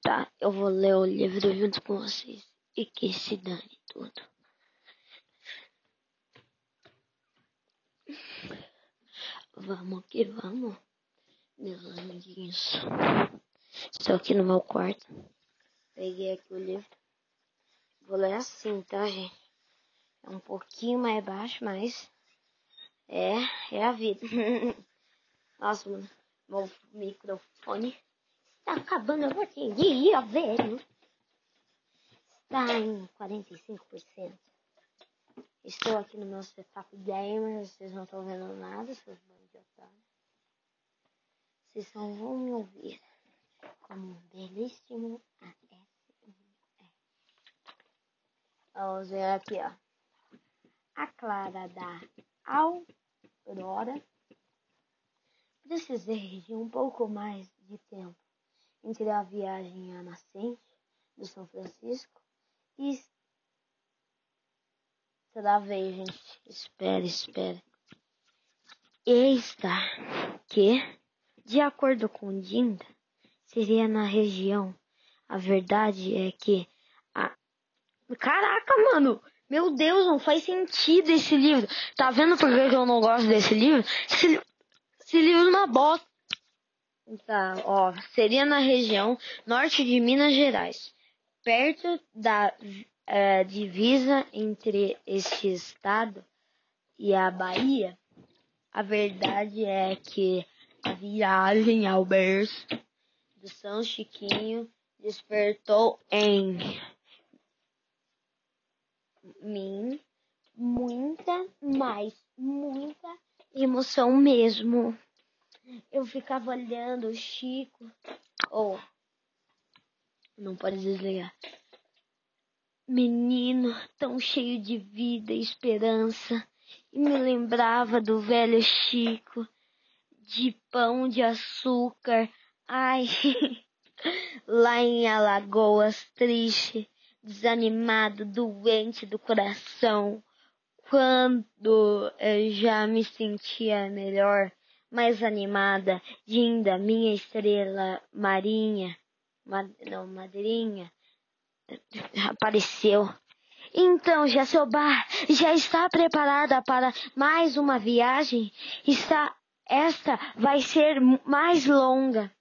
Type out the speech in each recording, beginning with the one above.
Tá, eu vou ler o livro junto com vocês. E que se dane tudo. Vamos que vamos, meus amiguinhos. Estou aqui no meu quarto. Peguei aqui o livro. Vou ler assim, tá, gente? É um pouquinho mais baixo, mas é, é a vida. Nossa, meu microfone está acabando a bateria, velho. Está em 45%. Estou aqui no meu setup gamer, vocês não estão vendo nada, seus bandos. Vocês só vão me ouvir como um belíssimo ASMR. Vamos ver aqui, ó. A Clara da Aurora. Precisei de um pouco mais de tempo entre a viagem à nascente do São Francisco e Travei, gente. Espera, espera. Está que, de acordo com Dinda, seria na região. A verdade é que a... Caraca, mano! Meu Deus, não faz sentido esse livro. Tá vendo por que eu não gosto desse livro? Esse, esse livro é uma bosta. Tá, ó. Seria na região norte de Minas Gerais. Perto da é, divisa entre este estado e a Bahia, a verdade é que a viagem ao berço do São Chiquinho despertou em mim muita, mais muita emoção mesmo. Eu ficava olhando o Chico, ou oh, não pode desligar. Menino tão cheio de vida e esperança, e me lembrava do velho Chico, de pão de açúcar, ai, lá em Alagoas, triste, desanimado, doente do coração, quando eu já me sentia melhor, mais animada, Dinda, minha estrela marinha, não, madrinha, apareceu. Então, Jacobá já está preparada para mais uma viagem? Está, esta vai ser mais longa.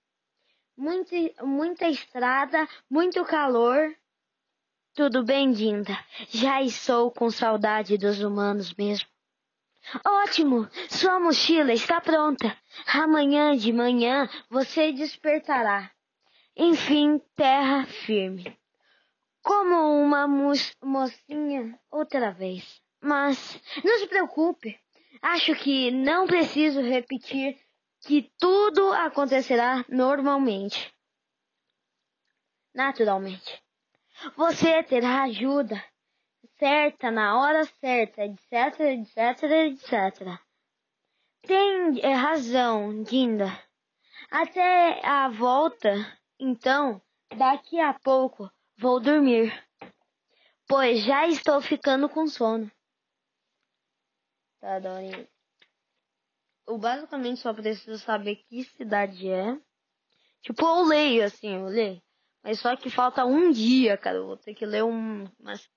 Muita, muita estrada, muito calor. Tudo bem, Dinda. Já estou com saudade dos humanos mesmo. Ótimo! Sua mochila está pronta. Amanhã de manhã você despertará. Enfim, terra firme como uma mocinha outra vez. Mas não se preocupe, acho que não preciso repetir que tudo acontecerá normalmente. Naturalmente. Você terá ajuda certa na hora certa, etc, etc, etc. Tem razão, Dinda. Até a volta, então, daqui a pouco Vou dormir, pois já estou ficando com sono. Tá, Dorinha. Eu basicamente só preciso saber que cidade é. Tipo, eu leio assim, eu leio. Mas só que falta um dia, cara. Eu vou ter que ler um, umas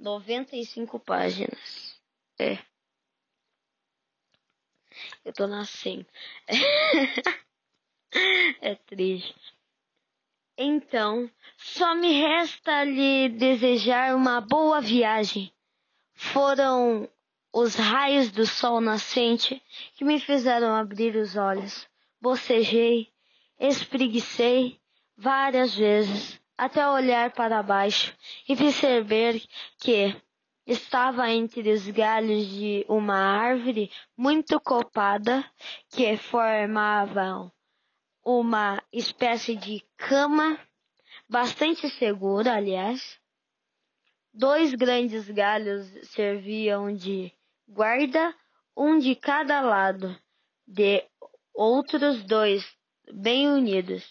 95 páginas. É. Eu tô nascendo. é triste. Então, só me resta lhe desejar uma boa viagem. Foram os raios do sol nascente que me fizeram abrir os olhos. Bocejei, espreguicei várias vezes até olhar para baixo e perceber que estava entre os galhos de uma árvore muito copada que formavam uma espécie de cama bastante segura, aliás. Dois grandes galhos serviam de guarda, um de cada lado, de outros dois bem unidos,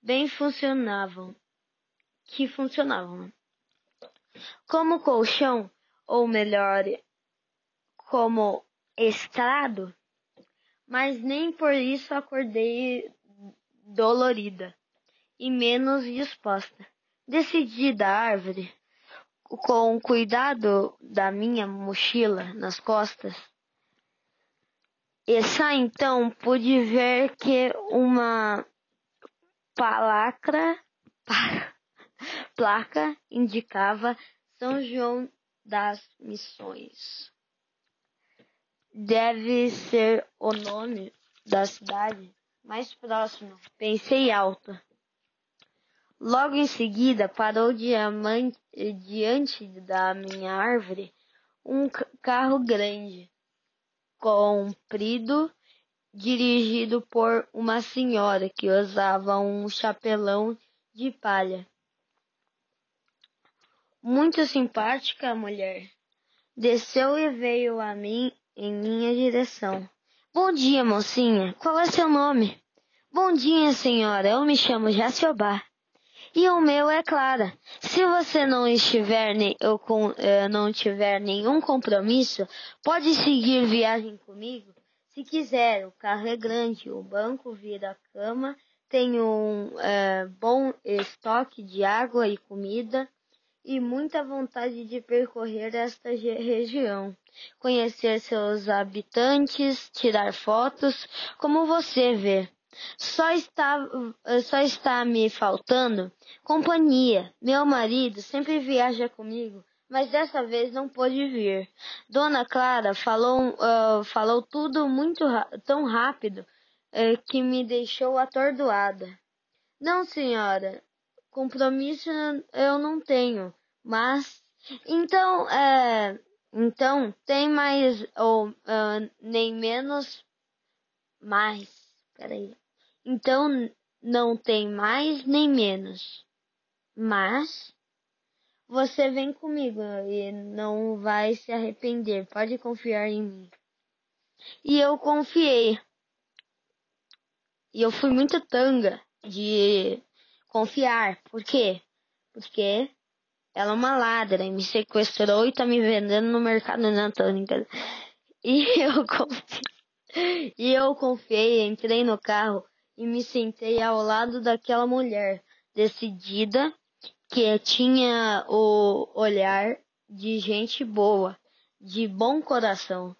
bem funcionavam, que funcionavam. Como colchão, ou melhor, como estrado, mas nem por isso acordei dolorida. e menos disposta. Desci da árvore com cuidado da minha mochila nas costas. E só então pude ver que uma palacra, placa indicava São João das Missões. Deve ser o nome da cidade mais próxima, pensei alto. Logo em seguida parou diante da minha árvore um carro grande, comprido, dirigido por uma senhora que usava um chapelão de palha. Muito simpática a mulher. Desceu e veio a mim em minha direção. Bom dia, mocinha. Qual é seu nome? Bom dia, senhora. Eu me chamo Jaciobá. E o meu é Clara. Se você não estiver ou com, eh, não tiver nenhum compromisso, pode seguir viagem comigo. Se quiser, o carro é grande, o banco vira cama, tem um eh, bom estoque de água e comida e muita vontade de percorrer esta região, conhecer seus habitantes, tirar fotos, como você vê. Só está, só está me faltando companhia. Meu marido sempre viaja comigo, mas dessa vez não pôde vir. Dona Clara falou, uh, falou tudo muito tão rápido uh, que me deixou atordoada. Não, senhora, compromisso eu não tenho, mas então, é, então tem mais ou uh, nem menos mais. Peraí. Então não tem mais nem menos. Mas você vem comigo e não vai se arrepender. Pode confiar em mim. E eu confiei. E eu fui muito tanga de confiar. Por quê? Porque ela é uma ladra me sequestrou e tá me vendendo no mercado anatômico. E eu confiei. E eu confiei, entrei no carro e me sentei ao lado daquela mulher, decidida, que tinha o olhar de gente boa, de bom coração.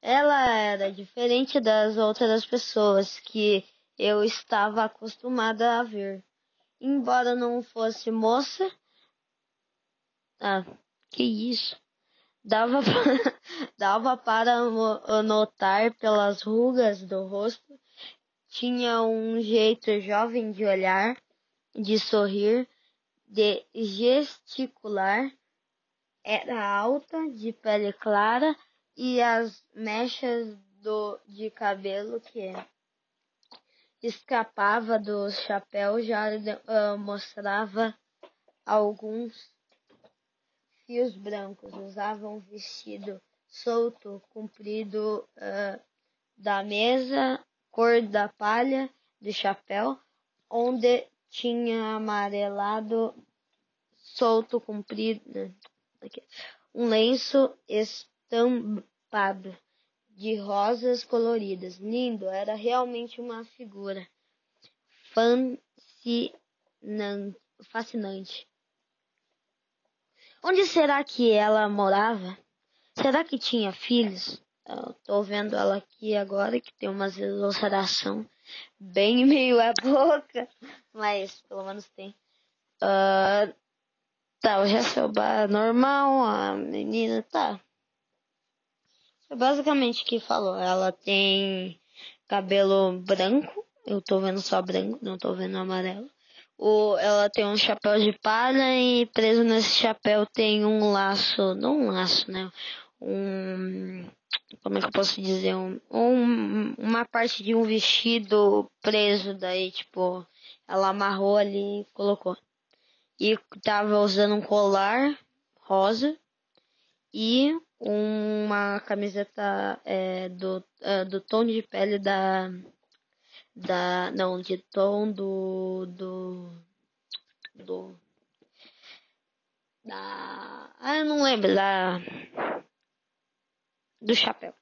Ela era diferente das outras pessoas que eu estava acostumada a ver. Embora não fosse moça, ah, que isso? Dava, dava para notar pelas rugas do rosto tinha um jeito jovem de olhar, de sorrir, de gesticular. Era alta, de pele clara e as mechas do, de cabelo que escapava do chapéu já uh, mostrava alguns fios brancos. Usava um vestido solto, comprido uh, da mesa cor da palha do chapéu, onde tinha amarelado solto comprido, né, um lenço estampado de rosas coloridas. Lindo, era realmente uma figura fascinante. Onde será que ela morava? Será que tinha filhos? Eu tô vendo ela aqui agora que tem umas ulceração bem meio a boca, mas pelo menos tem. Uh, tá, o Jesselba normal, a menina tá. É basicamente o que falou. Ela tem cabelo branco, eu tô vendo só branco, não tô vendo amarelo. O, ela tem um chapéu de palha e preso nesse chapéu tem um laço, não um laço, né? Um como é que eu posso dizer, um, um, uma parte de um vestido preso, daí, tipo, ela amarrou ali e colocou. E tava usando um colar rosa e uma camiseta é, do, é, do tom de pele da. Da. não, de tom do. do. do. da. ah, eu não lembro, da do chapéu.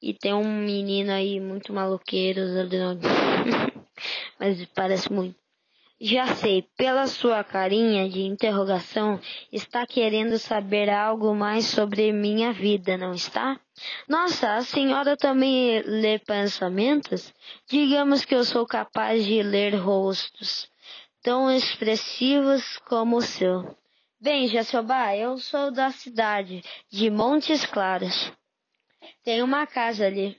E tem um menino aí muito maloqueiro. mas parece muito. Já sei, pela sua carinha de interrogação, está querendo saber algo mais sobre minha vida, não está? Nossa, a senhora também lê pensamentos? Digamos que eu sou capaz de ler rostos tão expressivos como o seu. Bem, Jacobá, eu sou da cidade de Montes Claros. Tem uma casa ali,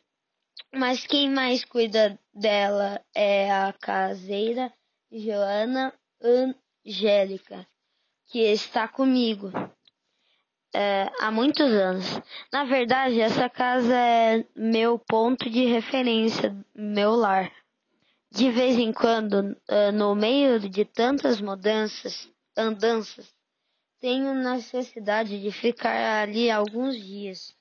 mas quem mais cuida dela é a caseira Joana Angélica, que está comigo é, há muitos anos. Na verdade, essa casa é meu ponto de referência, meu lar. De vez em quando, é, no meio de tantas mudanças, andanças, tenho necessidade de ficar ali alguns dias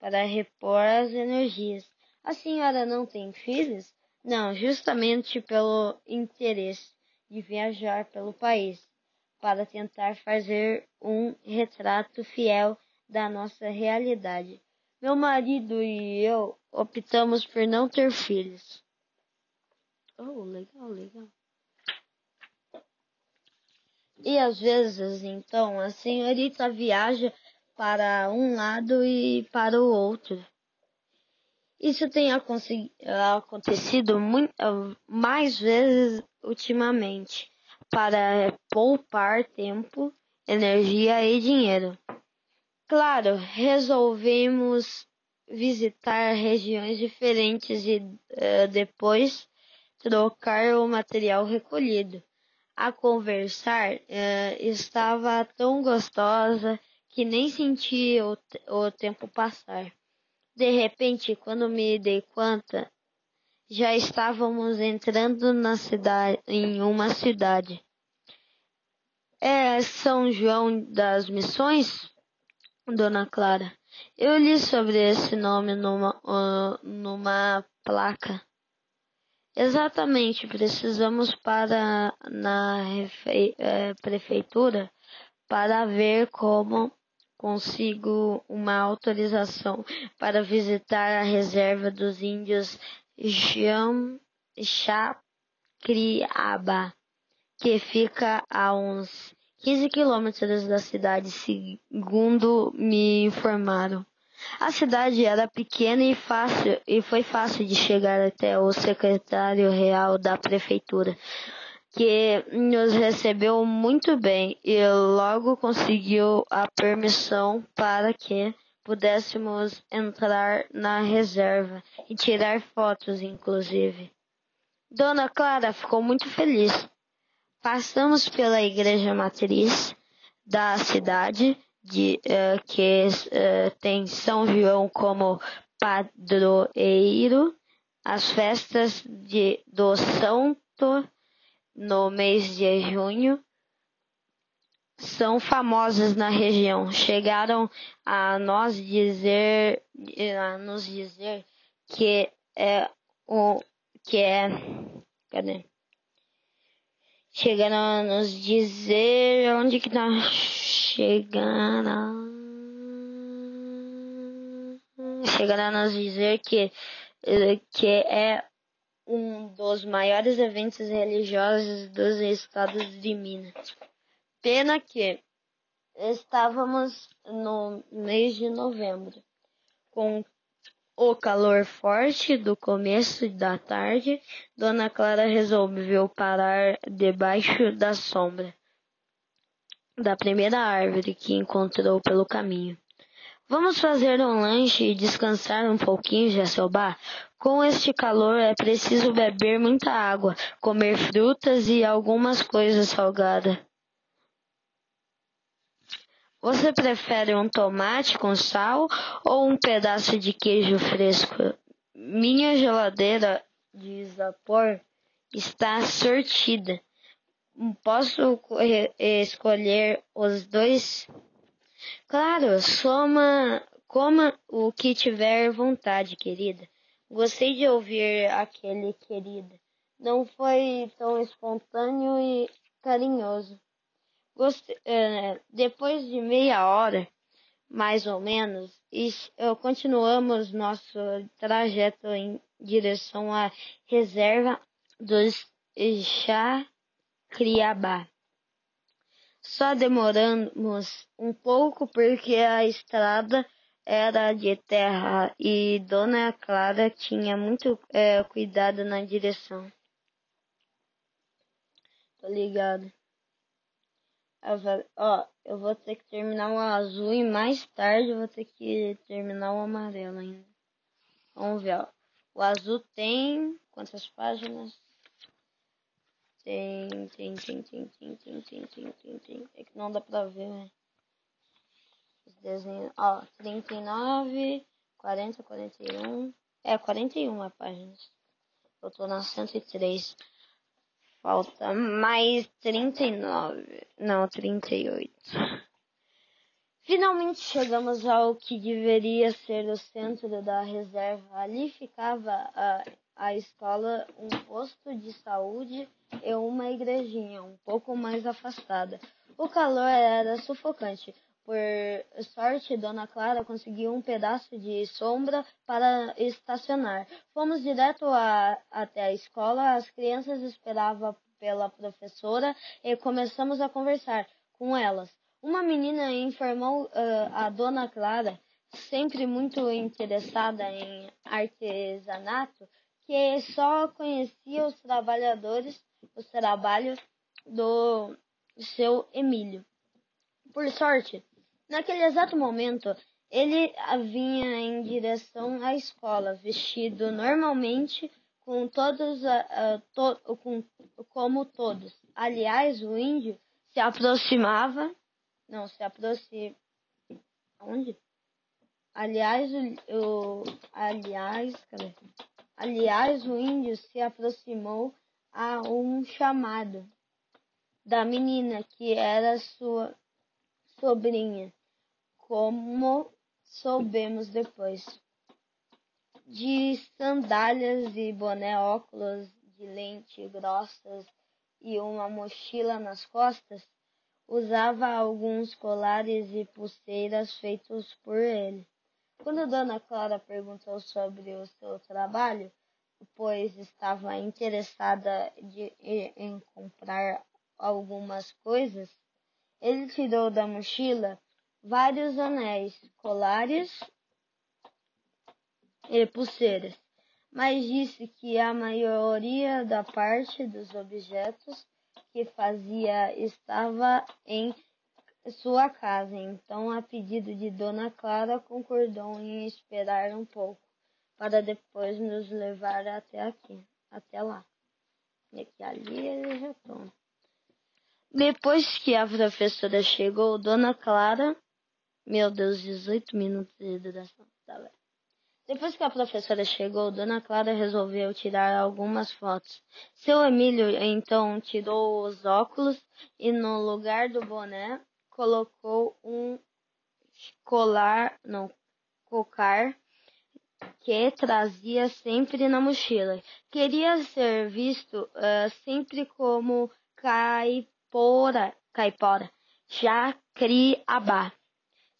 para repor as energias. A senhora não tem filhos? Não, justamente pelo interesse de viajar pelo país para tentar fazer um retrato fiel da nossa realidade. Meu marido e eu optamos por não ter filhos. Oh, legal, legal. E às vezes, então, a senhorita viaja para um lado e para o outro. Isso tem acontecido muito, mais vezes ultimamente para poupar tempo, energia e dinheiro. Claro, resolvemos visitar regiões diferentes e uh, depois trocar o material recolhido. A conversar uh, estava tão gostosa que nem senti o, o tempo passar. De repente, quando me dei conta, já estávamos entrando na cidade, em uma cidade. É São João das Missões, Dona Clara? Eu li sobre esse nome numa, uh, numa placa. Exatamente, precisamos para na é, prefeitura para ver como consigo uma autorização para visitar a reserva dos índios Chacriaba, que fica a uns 15 quilômetros da cidade, segundo me informaram. A cidade era pequena e fácil e foi fácil de chegar até o secretário real da prefeitura que nos recebeu muito bem e logo conseguiu a permissão para que pudéssemos entrar na reserva e tirar fotos, inclusive. Dona Clara ficou muito feliz. Passamos pela igreja matriz da cidade, de, uh, que uh, tem São João como padroeiro, as festas de, do Santo no mês de junho são famosas na região. Chegaram a nós dizer, a nos dizer que é o que é, cadê? Chegaram a nos dizer onde que nós chegaram. Chegaram a nos dizer que que é um dos maiores eventos religiosos dos estados de Minas. Pena que estávamos no mês de novembro, com o calor forte do começo da tarde, Dona Clara resolveu parar debaixo da sombra da primeira árvore que encontrou pelo caminho. Vamos fazer um lanche e descansar um pouquinho, Jacobá? Com este calor é preciso beber muita água, comer frutas e algumas coisas salgadas. Você prefere um tomate com sal ou um pedaço de queijo fresco? Minha geladeira de isopor está sortida. Posso escolher os dois? Claro, soma, coma o que tiver vontade, querida. Gostei de ouvir aquele querido. Não foi tão espontâneo e carinhoso. Gostei, uh, depois de meia hora, mais ou menos, e, uh, continuamos nosso trajeto em direção à reserva dos Jacriabá. Só demoramos um pouco porque a estrada era de terra e Dona Clara tinha muito é, cuidado na direção. Tô ligado. Eu vou, ó, eu vou ter que terminar o azul e mais tarde eu vou ter que terminar o amarelo ainda. Vamos ver, ó. O azul tem quantas páginas? Tem, tem, tem, tem, tem, tem, tem, tem, tem. É que não dá pra ver, né? Ó, 39, 40, 41. É, 41 páginas. Eu tô na 103. Falta mais 39. Não, 38. Finalmente chegamos ao que deveria ser o centro da reserva. Ali ficava a, a escola, um posto de saúde e uma igrejinha um pouco mais afastada. O calor era sufocante. Por sorte, Dona Clara conseguiu um pedaço de sombra para estacionar. Fomos direto a, até a escola. As crianças esperavam pela professora e começamos a conversar com elas. Uma menina informou uh, a dona Clara, sempre muito interessada em artesanato, que só conhecia os trabalhadores, os trabalhos do seu Emílio. Por sorte, naquele exato momento, ele vinha em direção à escola, vestido normalmente, com todos, uh, to, com, como todos. Aliás, o índio se aproximava não, se aproxima. Onde? Aliás, o, o aliás, cadê? Aliás, o índio se aproximou a um chamado da menina que era sua sobrinha, como soubemos depois. De sandálias e boné, óculos de lente grossas e uma mochila nas costas, Usava alguns colares e pulseiras feitos por ele. Quando Dona Clara perguntou sobre o seu trabalho, pois estava interessada de, em comprar algumas coisas, ele tirou da mochila vários anéis, colares e pulseiras, mas disse que a maioria da parte dos objetos que fazia estava em sua casa, então, a pedido de Dona Clara, concordou em esperar um pouco para depois nos levar até aqui, até lá. E que ali eles já estão. Depois que a professora chegou, Dona Clara, meu Deus, 18 minutos de duração, tá. Depois que a professora chegou, Dona Clara resolveu tirar algumas fotos. Seu Emílio então tirou os óculos e no lugar do boné colocou um colar, não, cocar que trazia sempre na mochila. Queria ser visto uh, sempre como caipora, caipora, jacriabá.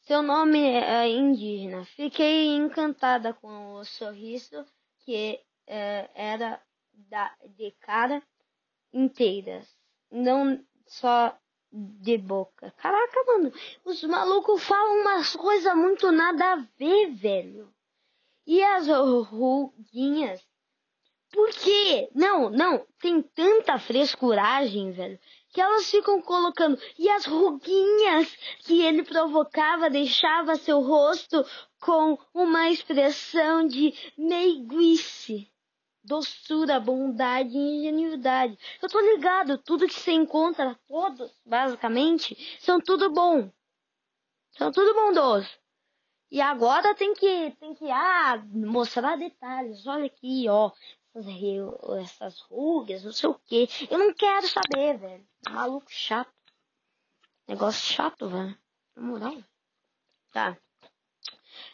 Seu nome é indígena. Fiquei encantada com o sorriso que é, era da, de cara inteira, não só de boca. Caraca, mano, os malucos falam umas coisas muito nada a ver, velho. E as ruguinhas? Por quê? Não, não, tem tanta frescuragem, velho que elas ficam colocando. E as ruguinhas que ele provocava deixava seu rosto com uma expressão de meiguice, doçura, bondade e ingenuidade. Eu tô ligado, tudo que você encontra, todos, basicamente, são tudo bom. São tudo bondoso. E agora tem que, tem que, ah, mostrar detalhes. Olha aqui, ó essas rugas, não sei o que. Eu não quero saber, velho. Maluco chato. Negócio chato, velho. Na moral. Tá.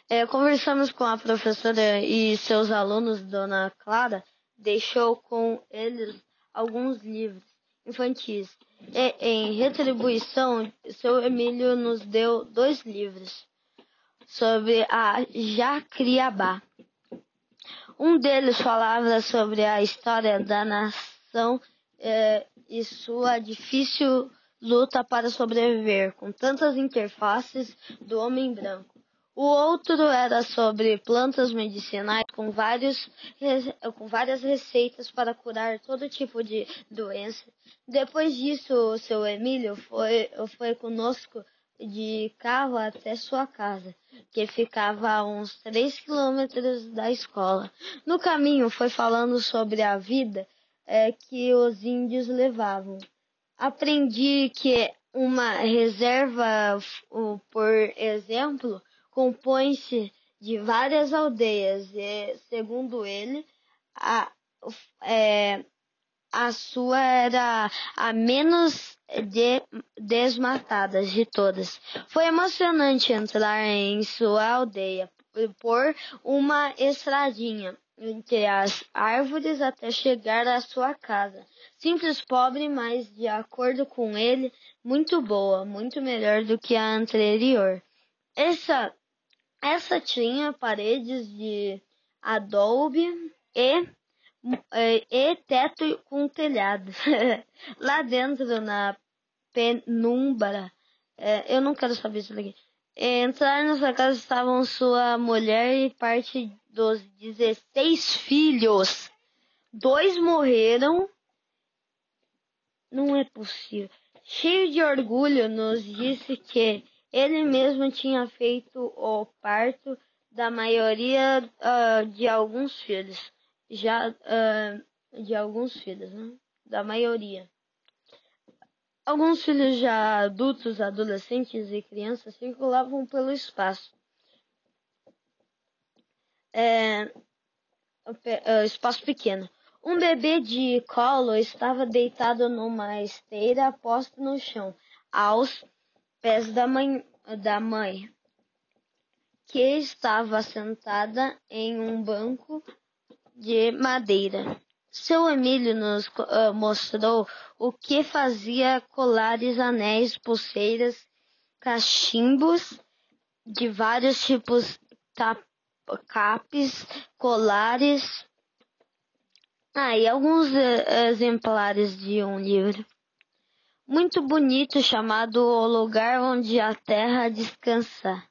É, conversamos com a professora e seus alunos, Dona Clara, deixou com eles alguns livros infantis. E, em retribuição, seu Emílio nos deu dois livros sobre a Jacriabá. Um deles falava sobre a história da nação é, e sua difícil luta para sobreviver, com tantas interfaces do homem branco. O outro era sobre plantas medicinais com, vários, com várias receitas para curar todo tipo de doença. Depois disso, o seu Emílio foi, foi conosco de carro até sua casa, que ficava a uns três quilômetros da escola. No caminho foi falando sobre a vida é, que os índios levavam. Aprendi que uma reserva, por exemplo, compõe-se de várias aldeias e, segundo ele, a, é, a sua era a menos de, desmatada de todas. Foi emocionante entrar em sua aldeia por uma estradinha entre as árvores até chegar à sua casa. Simples, pobre, mas de acordo com ele, muito boa, muito melhor do que a anterior. Essa essa tinha paredes de adobe e, e, e teto com telhado. Lá dentro, na penumbra, é, eu não quero saber isso daqui. Entrar nessa casa estavam sua mulher e parte dos 16 filhos. Dois morreram. Não é possível. Cheio de orgulho, nos disse que ele mesmo tinha feito o parto da maioria uh, de alguns filhos, já uh, de alguns filhos, né? Da maioria. Alguns filhos já adultos, adolescentes e crianças circulavam pelo espaço. É, é espaço pequeno. Um bebê de colo estava deitado numa esteira posta no chão, aos pés da mãe, da mãe, que estava sentada em um banco de madeira. Seu Emílio nos uh, mostrou o que fazia colares, anéis, pulseiras, cachimbos de vários tipos, capes, colares, ah, e alguns uh, exemplares de um livro muito bonito chamado O Lugar Onde a Terra Descansa.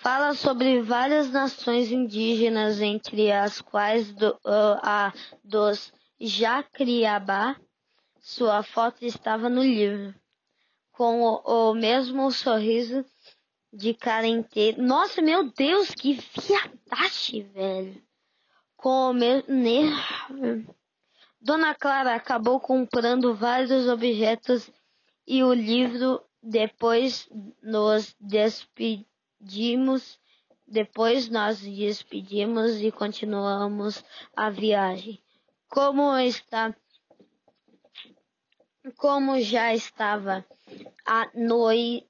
Fala sobre várias nações indígenas, entre as quais do, uh, a dos Jacriabá. Sua foto estava no livro, com o, o mesmo sorriso de cara inteira. Nossa, meu Deus, que viadagem, velho. Com o mesmo. Dona Clara acabou comprando vários objetos e o livro. Depois nos despedimos. Depois nós despedimos e continuamos a viagem. Como está como já estava anoitecendo,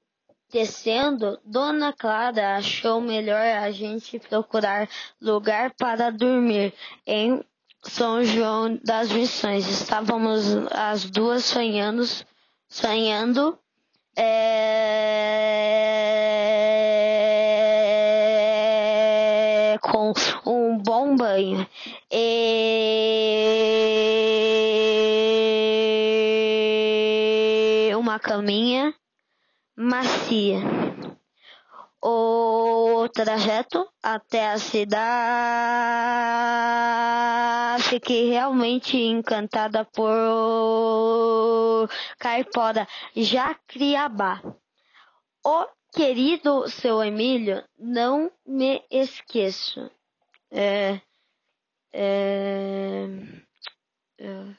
Dona Clara achou melhor a gente procurar lugar para dormir em são João das Missões. Estávamos as duas sonhando, sonhando é, banho e uma caminha macia. O trajeto até a cidade. Fiquei realmente encantada por Caipora Jacriabá. O querido seu Emílio, não me esqueço. É, é, é,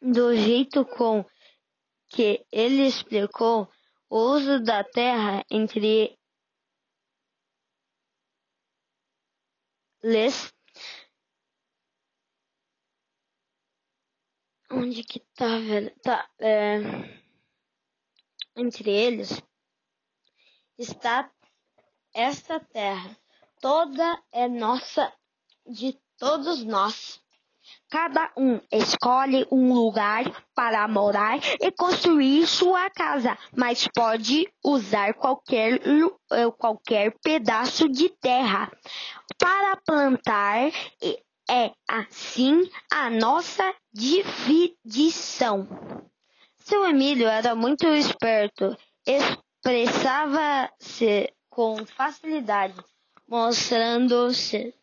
do jeito com que ele explicou o uso da terra entre les onde que tá, velho? Tá, é... entre eles está esta terra. Toda é nossa, de todos nós. Cada um escolhe um lugar para morar e construir sua casa, mas pode usar qualquer, eh, qualquer pedaço de terra para plantar É assim a nossa dividição. Seu Emílio era muito esperto, expressava-se com facilidade, mostrando-se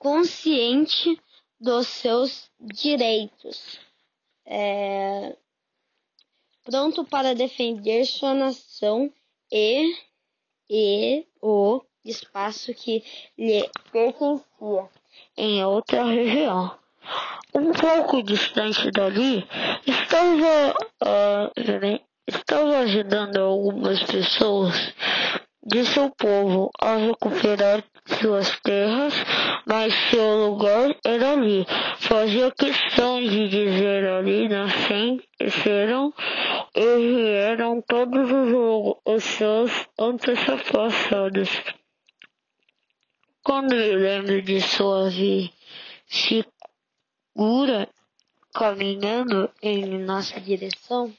consciente dos seus direitos, é, pronto para defender sua nação e, e o espaço que lhe pertencia em outra região. Um pouco distante dali, estava, uh, estava ajudando algumas pessoas de seu povo a recuperar suas terras, mas seu lugar era ali. Fazia questão de dizer ali nasceram e vieram todos os, os seus antepassados. Quando me lembro de sua figura caminhando em nossa direção,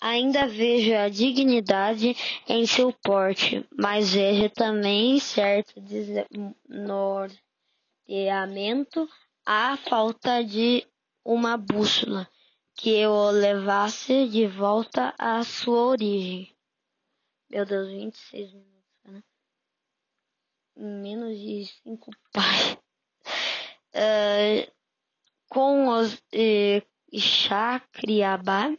ainda vejo a dignidade em seu porte, mas vejo também certo desnorteamento, a falta de uma bússola que o levasse de volta à sua origem. Meu Deus, 26 minutos menos de cinco pais. Uh, com os uh, Chacriabá,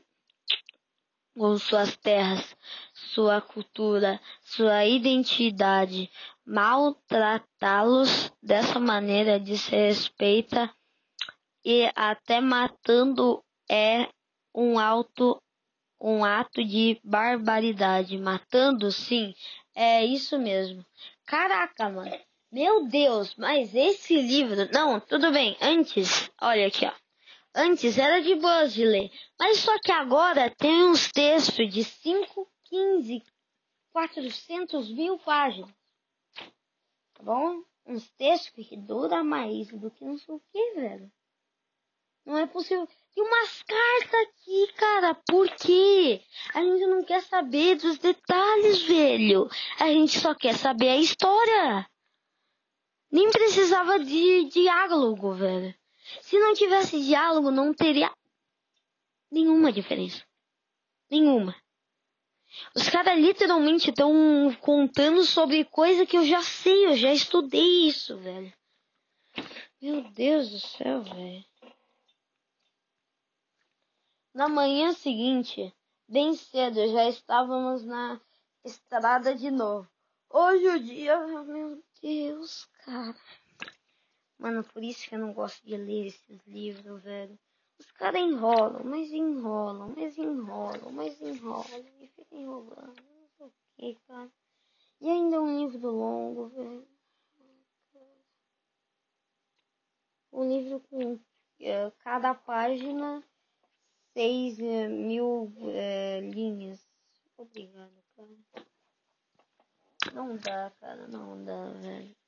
com suas terras, sua cultura, sua identidade, maltratá-los dessa maneira desrespeita e até matando é um alto um ato de barbaridade. Matando, sim, é isso mesmo. Caraca, mano. Meu Deus, mas esse livro. Não, tudo bem. Antes, olha aqui, ó. Antes era de boas de ler. Mas só que agora tem uns textos de 5, 15, 400 mil páginas. Tá bom? Uns textos que duram mais do que não sei o que, velho. Não é possível. E umas cartas aqui, cara. Por quê? A gente não quer saber dos detalhes, velho. A gente só quer saber a história. Nem precisava de diálogo, velho. Se não tivesse diálogo, não teria nenhuma diferença. Nenhuma. Os caras literalmente estão contando sobre coisa que eu já sei, eu já estudei isso, velho. Meu Deus do céu, velho. Na manhã seguinte, bem cedo, já estávamos na estrada de novo. Hoje o dia, meu Deus, cara. Mano, por isso que eu não gosto de ler esses livros, velho. Os caras enrolam, mas enrolam, mas enrolam, mas enrolam, e fica enrolando, não sei o que, cara. E ainda um livro longo, velho. Um livro com é, cada página seis eh, mil é, linhas. Obrigado, cara. Não dá, cara, não dá, velho.